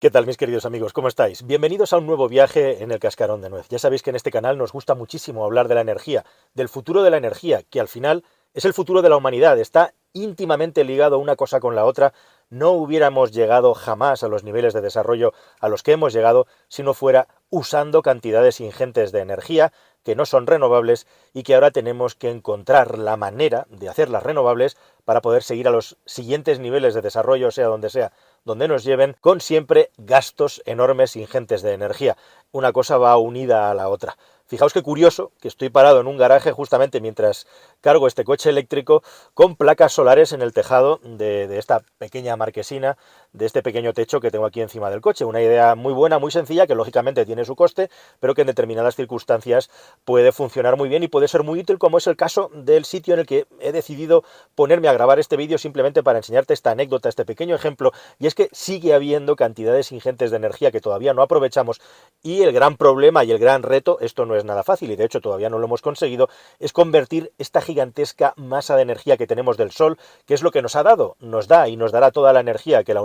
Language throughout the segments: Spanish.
¿Qué tal mis queridos amigos? ¿Cómo estáis? Bienvenidos a un nuevo viaje en el cascarón de nuez. Ya sabéis que en este canal nos gusta muchísimo hablar de la energía, del futuro de la energía, que al final es el futuro de la humanidad, está íntimamente ligado una cosa con la otra. No hubiéramos llegado jamás a los niveles de desarrollo a los que hemos llegado si no fuera usando cantidades ingentes de energía que no son renovables y que ahora tenemos que encontrar la manera de hacerlas renovables para poder seguir a los siguientes niveles de desarrollo, sea donde sea donde nos lleven con siempre gastos enormes ingentes de energía. Una cosa va unida a la otra. Fijaos qué curioso que estoy parado en un garaje justamente mientras cargo este coche eléctrico con placas solares en el tejado de, esta pequeña marquesina, de este pequeño techo que tengo aquí encima del coche. Una idea muy buena, muy sencilla, que lógicamente tiene su coste, pero que en determinadas circunstancias puede funcionar muy bien y puede ser muy útil, como es el caso del sitio en el que he decidido ponerme a grabar este vídeo simplemente para enseñarte esta anécdota, este pequeño ejemplo, y es que sigue habiendo cantidades ingentes de energía que todavía no aprovechamos y el gran problema y el gran reto, esto no es nada fácil y de hecho todavía no lo hemos conseguido, es convertir esta gigantesca masa de energía que tenemos del Sol, que es lo que nos ha dado, nos da y nos dará toda la energía que la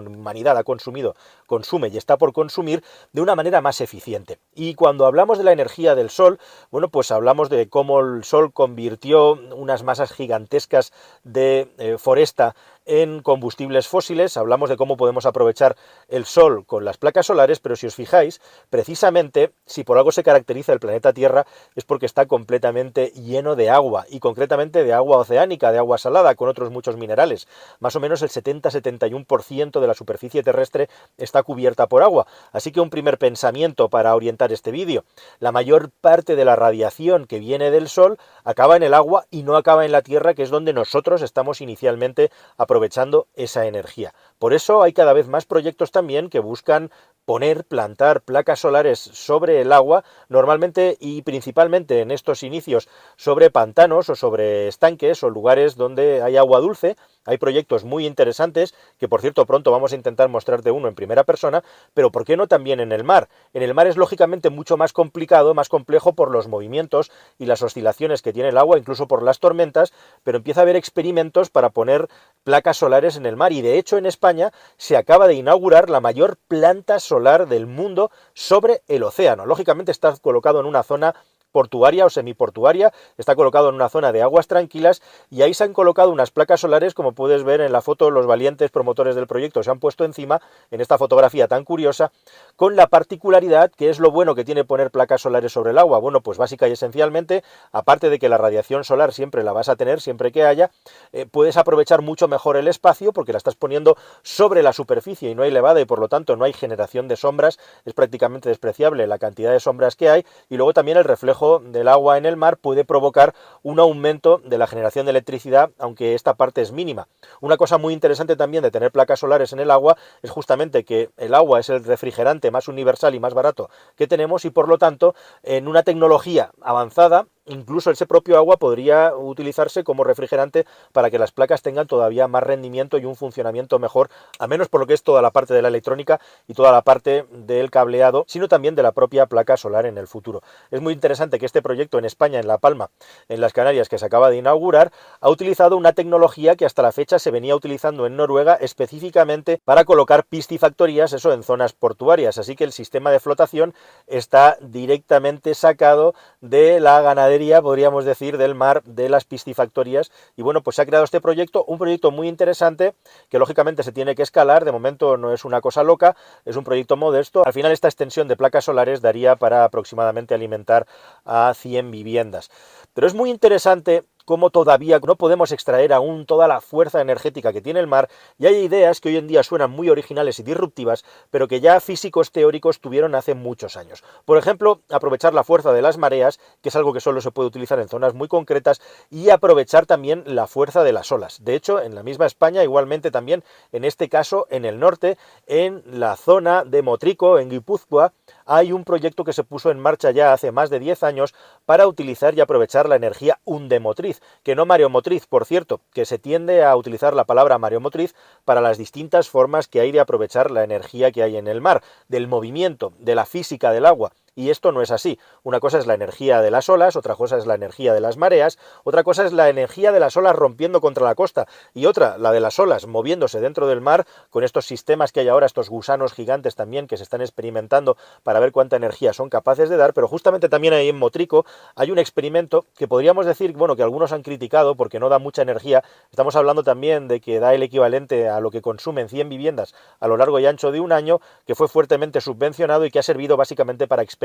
ha consumido, consume y está por consumir de una manera más eficiente. Y cuando hablamos de la energía del Sol, bueno, pues hablamos de cómo el Sol convirtió unas masas gigantescas de eh, foresta en combustibles fósiles, hablamos de cómo podemos aprovechar el sol con las placas solares, pero si os fijáis, precisamente si por algo se caracteriza el planeta Tierra es porque está completamente lleno de agua, y concretamente de agua oceánica, de agua salada, con otros muchos minerales. Más o menos el 70-71% de la superficie terrestre está cubierta por agua. Así que un primer pensamiento para orientar este vídeo. La mayor parte de la radiación que viene del Sol acaba en el agua y no acaba en la Tierra, que es donde nosotros estamos inicialmente aprovechando aprovechando esa energía. Por eso hay cada vez más proyectos también que buscan poner, plantar placas solares sobre el agua, normalmente y principalmente en estos inicios sobre pantanos o sobre estanques o lugares donde hay agua dulce, hay proyectos muy interesantes, que por cierto pronto vamos a intentar mostrarte uno en primera persona, pero ¿por qué no también en el mar? En el mar es lógicamente mucho más complicado, más complejo por los movimientos y las oscilaciones que tiene el agua, incluso por las tormentas, pero empieza a haber experimentos para poner placas solares en el mar y de hecho en España se acaba de inaugurar la mayor planta solar del mundo sobre el océano. Lógicamente está colocado en una zona portuaria o semiportuaria, está colocado en una zona de aguas tranquilas y ahí se han colocado unas placas solares, como puedes ver en la foto, los valientes promotores del proyecto se han puesto encima, en esta fotografía tan curiosa, con la particularidad que es lo bueno que tiene poner placas solares sobre el agua. Bueno, pues básica y esencialmente, aparte de que la radiación solar siempre la vas a tener, siempre que haya, eh, puedes aprovechar mucho mejor el espacio porque la estás poniendo sobre la superficie y no hay elevada y por lo tanto no hay generación de sombras, es prácticamente despreciable la cantidad de sombras que hay y luego también el reflejo del agua en el mar puede provocar un aumento de la generación de electricidad, aunque esta parte es mínima. Una cosa muy interesante también de tener placas solares en el agua es justamente que el agua es el refrigerante más universal y más barato que tenemos y por lo tanto en una tecnología avanzada Incluso ese propio agua podría utilizarse como refrigerante para que las placas tengan todavía más rendimiento y un funcionamiento mejor, a menos por lo que es toda la parte de la electrónica y toda la parte del cableado, sino también de la propia placa solar en el futuro. Es muy interesante que este proyecto en España, en La Palma, en las Canarias, que se acaba de inaugurar, ha utilizado una tecnología que hasta la fecha se venía utilizando en Noruega específicamente para colocar piscifactorías, eso en zonas portuarias. Así que el sistema de flotación está directamente sacado de la ganadería podríamos decir, del mar de las piscifactorías. Y bueno, pues se ha creado este proyecto, un proyecto muy interesante que lógicamente se tiene que escalar, de momento no es una cosa loca, es un proyecto modesto. Al final esta extensión de placas solares daría para aproximadamente alimentar a 100 viviendas. Pero es muy interesante cómo todavía no podemos extraer aún toda la fuerza energética que tiene el mar, y hay ideas que hoy en día suenan muy originales y disruptivas, pero que ya físicos teóricos tuvieron hace muchos años. Por ejemplo, aprovechar la fuerza de las mareas, que es algo que solo se puede utilizar en zonas muy concretas, y aprovechar también la fuerza de las olas. De hecho, en la misma España, igualmente también, en este caso, en el norte, en la zona de Motrico, en Guipúzcoa, hay un proyecto que se puso en marcha ya hace más de 10 años para utilizar y aprovechar la energía undemotriz, que no mareomotriz, por cierto, que se tiende a utilizar la palabra mareomotriz para las distintas formas que hay de aprovechar la energía que hay en el mar, del movimiento, de la física del agua. Y esto no es así. Una cosa es la energía de las olas, otra cosa es la energía de las mareas, otra cosa es la energía de las olas rompiendo contra la costa y otra, la de las olas moviéndose dentro del mar con estos sistemas que hay ahora, estos gusanos gigantes también que se están experimentando para ver cuánta energía son capaces de dar, pero justamente también ahí en Motrico hay un experimento que podríamos decir, bueno, que algunos han criticado porque no da mucha energía. Estamos hablando también de que da el equivalente a lo que consumen 100 viviendas a lo largo y ancho de un año, que fue fuertemente subvencionado y que ha servido básicamente para experimentar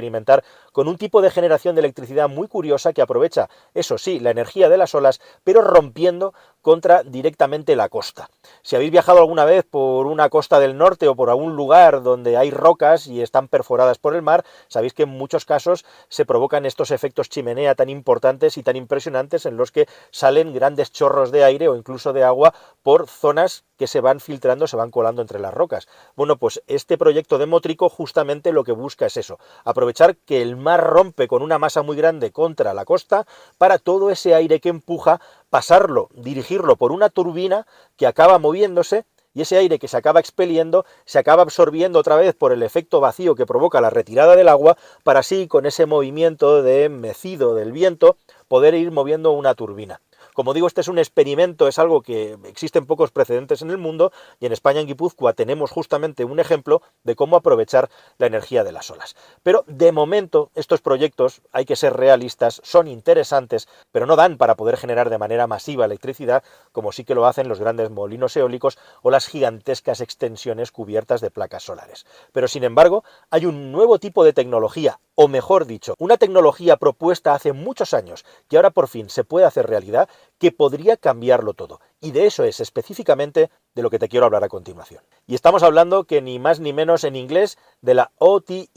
con un tipo de generación de electricidad muy curiosa que aprovecha, eso sí, la energía de las olas, pero rompiendo contra directamente la costa. Si habéis viajado alguna vez por una costa del norte o por algún lugar donde hay rocas y están perforadas por el mar, sabéis que en muchos casos se provocan estos efectos chimenea tan importantes y tan impresionantes en los que salen grandes chorros de aire o incluso de agua por zonas que se van filtrando, se van colando entre las rocas. Bueno, pues este proyecto de Mótrico justamente lo que busca es eso, aprovechar que el mar rompe con una masa muy grande contra la costa para todo ese aire que empuja pasarlo, dirigirlo por una turbina que acaba moviéndose y ese aire que se acaba expeliendo se acaba absorbiendo otra vez por el efecto vacío que provoca la retirada del agua para así con ese movimiento de mecido del viento poder ir moviendo una turbina. Como digo, este es un experimento, es algo que existen pocos precedentes en el mundo y en España, en Guipúzcoa, tenemos justamente un ejemplo de cómo aprovechar la energía de las olas. Pero de momento, estos proyectos, hay que ser realistas, son interesantes, pero no dan para poder generar de manera masiva electricidad, como sí que lo hacen los grandes molinos eólicos o las gigantescas extensiones cubiertas de placas solares. Pero sin embargo, hay un nuevo tipo de tecnología, o mejor dicho, una tecnología propuesta hace muchos años que ahora por fin se puede hacer realidad, que podría cambiarlo todo. Y de eso es específicamente de lo que te quiero hablar a continuación. Y estamos hablando que ni más ni menos en inglés de la OTEC,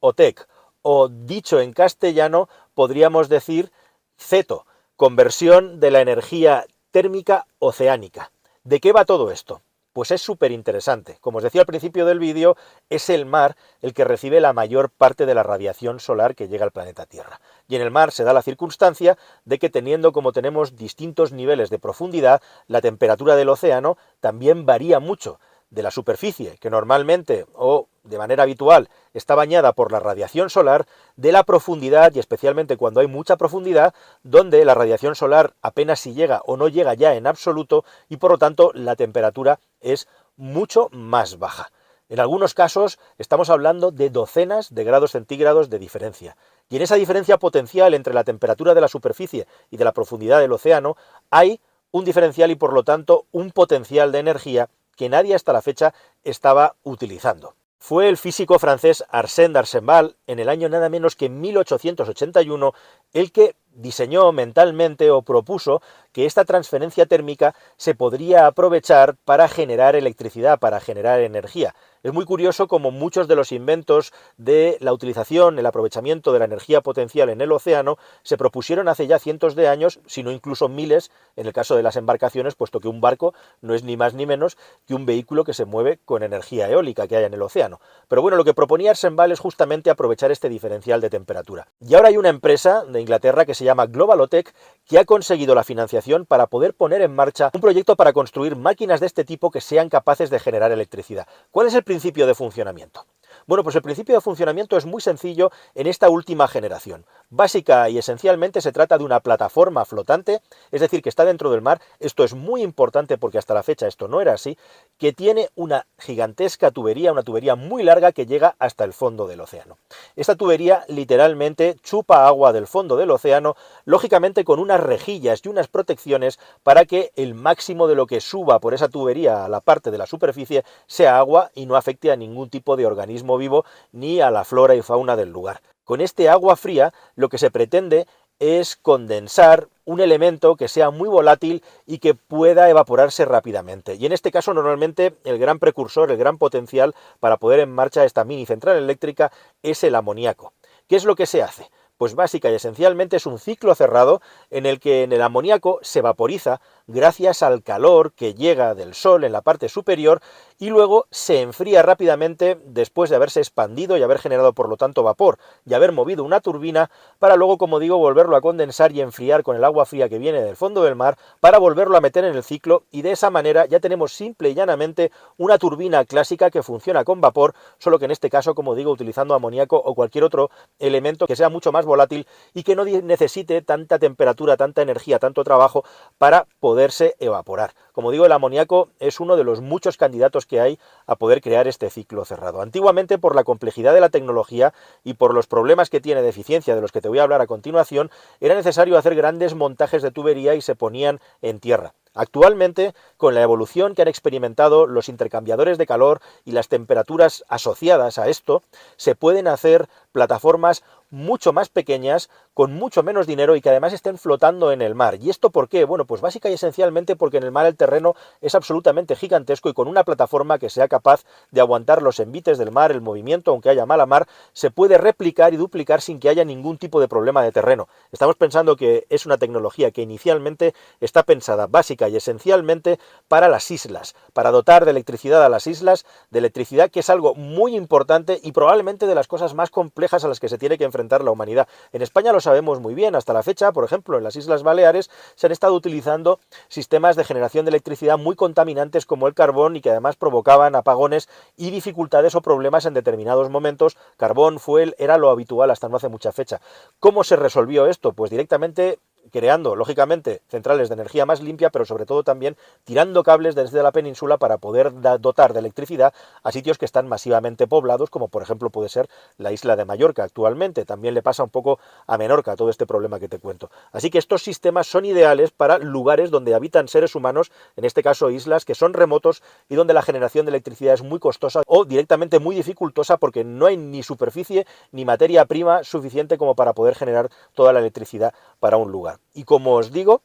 OTEC, o dicho en castellano podríamos decir CETO, conversión de la energía térmica oceánica. ¿De qué va todo esto? Pues es súper interesante. Como os decía al principio del vídeo, es el mar el que recibe la mayor parte de la radiación solar que llega al planeta Tierra. Y en el mar se da la circunstancia de que teniendo como tenemos distintos niveles de profundidad, la temperatura del océano también varía mucho de la superficie, que normalmente o de manera habitual está bañada por la radiación solar, de la profundidad, y especialmente cuando hay mucha profundidad, donde la radiación solar apenas si llega o no llega ya en absoluto, y por lo tanto la temperatura es mucho más baja. En algunos casos estamos hablando de docenas de grados centígrados de diferencia. Y en esa diferencia potencial entre la temperatura de la superficie y de la profundidad del océano hay un diferencial y por lo tanto un potencial de energía que nadie hasta la fecha estaba utilizando. Fue el físico francés Arsène d'Arsenval, en el año nada menos que 1881, el que diseñó mentalmente o propuso que esta transferencia térmica se podría aprovechar para generar electricidad, para generar energía. Es muy curioso como muchos de los inventos de la utilización, el aprovechamiento de la energía potencial en el océano se propusieron hace ya cientos de años, sino incluso miles, en el caso de las embarcaciones, puesto que un barco no es ni más ni menos que un vehículo que se mueve con energía eólica que hay en el océano. Pero bueno, lo que proponía Arsenval es justamente aprovechar este diferencial de temperatura. Y ahora hay una empresa de Inglaterra que se llama Globalotech que ha conseguido la financiación para poder poner en marcha un proyecto para construir máquinas de este tipo que sean capaces de generar electricidad. ¿Cuál es el principio de funcionamiento? Bueno, pues el principio de funcionamiento es muy sencillo en esta última generación. Básica y esencialmente se trata de una plataforma flotante, es decir, que está dentro del mar. Esto es muy importante porque hasta la fecha esto no era así, que tiene una gigantesca tubería, una tubería muy larga que llega hasta el fondo del océano. Esta tubería literalmente chupa agua del fondo del océano, lógicamente con unas rejillas y unas protecciones para que el máximo de lo que suba por esa tubería a la parte de la superficie sea agua y no afecte a ningún tipo de organismo vivo ni a la flora y fauna del lugar. Con este agua fría lo que se pretende es condensar un elemento que sea muy volátil y que pueda evaporarse rápidamente. Y en este caso normalmente el gran precursor, el gran potencial para poder en marcha esta mini central eléctrica es el amoníaco. ¿Qué es lo que se hace? Pues básica y esencialmente es un ciclo cerrado en el que en el amoníaco se vaporiza gracias al calor que llega del sol en la parte superior y luego se enfría rápidamente después de haberse expandido y haber generado por lo tanto vapor y haber movido una turbina para luego, como digo, volverlo a condensar y enfriar con el agua fría que viene del fondo del mar para volverlo a meter en el ciclo. Y de esa manera ya tenemos simple y llanamente una turbina clásica que funciona con vapor, solo que en este caso, como digo, utilizando amoníaco o cualquier otro elemento que sea mucho más volátil y que no necesite tanta temperatura, tanta energía, tanto trabajo para poderse evaporar. Como digo, el amoníaco es uno de los muchos candidatos que hay a poder crear este ciclo cerrado. Antiguamente, por la complejidad de la tecnología y por los problemas que tiene de eficiencia de los que te voy a hablar a continuación, era necesario hacer grandes montajes de tubería y se ponían en tierra. Actualmente, con la evolución que han experimentado los intercambiadores de calor y las temperaturas asociadas a esto, se pueden hacer plataformas mucho más pequeñas, con mucho menos dinero y que además estén flotando en el mar. ¿Y esto por qué? Bueno, pues básica y esencialmente porque en el mar el terreno es absolutamente gigantesco y con una plataforma que sea capaz de aguantar los envites del mar, el movimiento, aunque haya mala mar, se puede replicar y duplicar sin que haya ningún tipo de problema de terreno. Estamos pensando que es una tecnología que inicialmente está pensada básica y esencialmente para las islas, para dotar de electricidad a las islas, de electricidad que es algo muy importante y probablemente de las cosas más complejas a las que se tiene que enfrentar la humanidad. En España lo sabemos muy bien, hasta la fecha, por ejemplo, en las Islas Baleares se han estado utilizando sistemas de generación de electricidad muy contaminantes como el carbón y que además provocaban apagones y dificultades o problemas en determinados momentos. Carbón, fuel, era lo habitual hasta no hace mucha fecha. ¿Cómo se resolvió esto? Pues directamente creando, lógicamente, centrales de energía más limpia, pero sobre todo también tirando cables desde la península para poder dotar de electricidad a sitios que están masivamente poblados, como por ejemplo puede ser la isla de Mallorca actualmente. También le pasa un poco a Menorca todo este problema que te cuento. Así que estos sistemas son ideales para lugares donde habitan seres humanos, en este caso islas que son remotos y donde la generación de electricidad es muy costosa o directamente muy dificultosa porque no hay ni superficie ni materia prima suficiente como para poder generar toda la electricidad para un lugar. Y como os digo,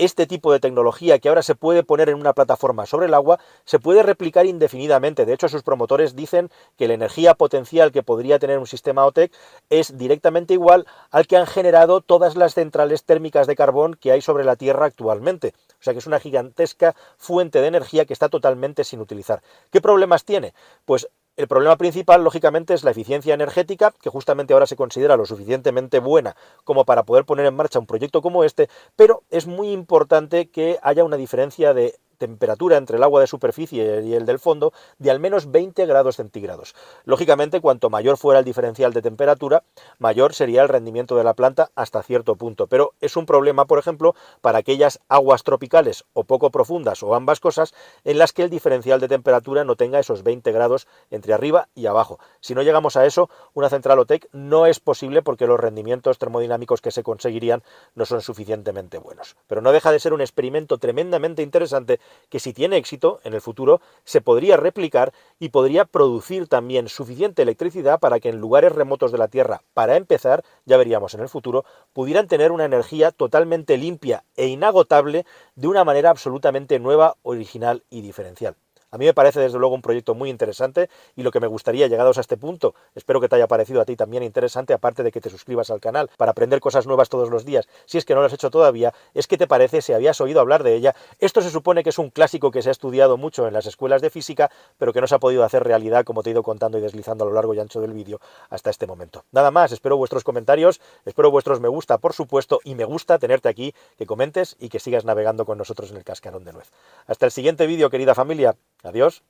este tipo de tecnología que ahora se puede poner en una plataforma sobre el agua se puede replicar indefinidamente. De hecho, sus promotores dicen que la energía potencial que podría tener un sistema OTEC es directamente igual al que han generado todas las centrales térmicas de carbón que hay sobre la Tierra actualmente. O sea que es una gigantesca fuente de energía que está totalmente sin utilizar. ¿Qué problemas tiene? Pues el problema principal, lógicamente, es la eficiencia energética, que justamente ahora se considera lo suficientemente buena como para poder poner en marcha un proyecto como este, pero es muy importante que haya una diferencia de temperatura entre el agua de superficie y el del fondo de al menos 20 grados centígrados. Lógicamente, cuanto mayor fuera el diferencial de temperatura, mayor sería el rendimiento de la planta hasta cierto punto. Pero es un problema, por ejemplo, para aquellas aguas tropicales o poco profundas o ambas cosas en las que el diferencial de temperatura no tenga esos 20 grados entre arriba y abajo. Si no llegamos a eso, una central OTEC no es posible porque los rendimientos termodinámicos que se conseguirían no son suficientemente buenos. Pero no deja de ser un experimento tremendamente interesante que si tiene éxito en el futuro se podría replicar y podría producir también suficiente electricidad para que en lugares remotos de la Tierra, para empezar, ya veríamos en el futuro, pudieran tener una energía totalmente limpia e inagotable de una manera absolutamente nueva, original y diferencial. A mí me parece desde luego un proyecto muy interesante y lo que me gustaría, llegados a este punto, espero que te haya parecido a ti también interesante, aparte de que te suscribas al canal para aprender cosas nuevas todos los días, si es que no lo has hecho todavía, es que te parece, si habías oído hablar de ella, esto se supone que es un clásico que se ha estudiado mucho en las escuelas de física, pero que no se ha podido hacer realidad, como te he ido contando y deslizando a lo largo y ancho del vídeo hasta este momento. Nada más, espero vuestros comentarios, espero vuestros me gusta, por supuesto, y me gusta tenerte aquí, que comentes y que sigas navegando con nosotros en el cascarón de nuez. Hasta el siguiente vídeo, querida familia. Adiós.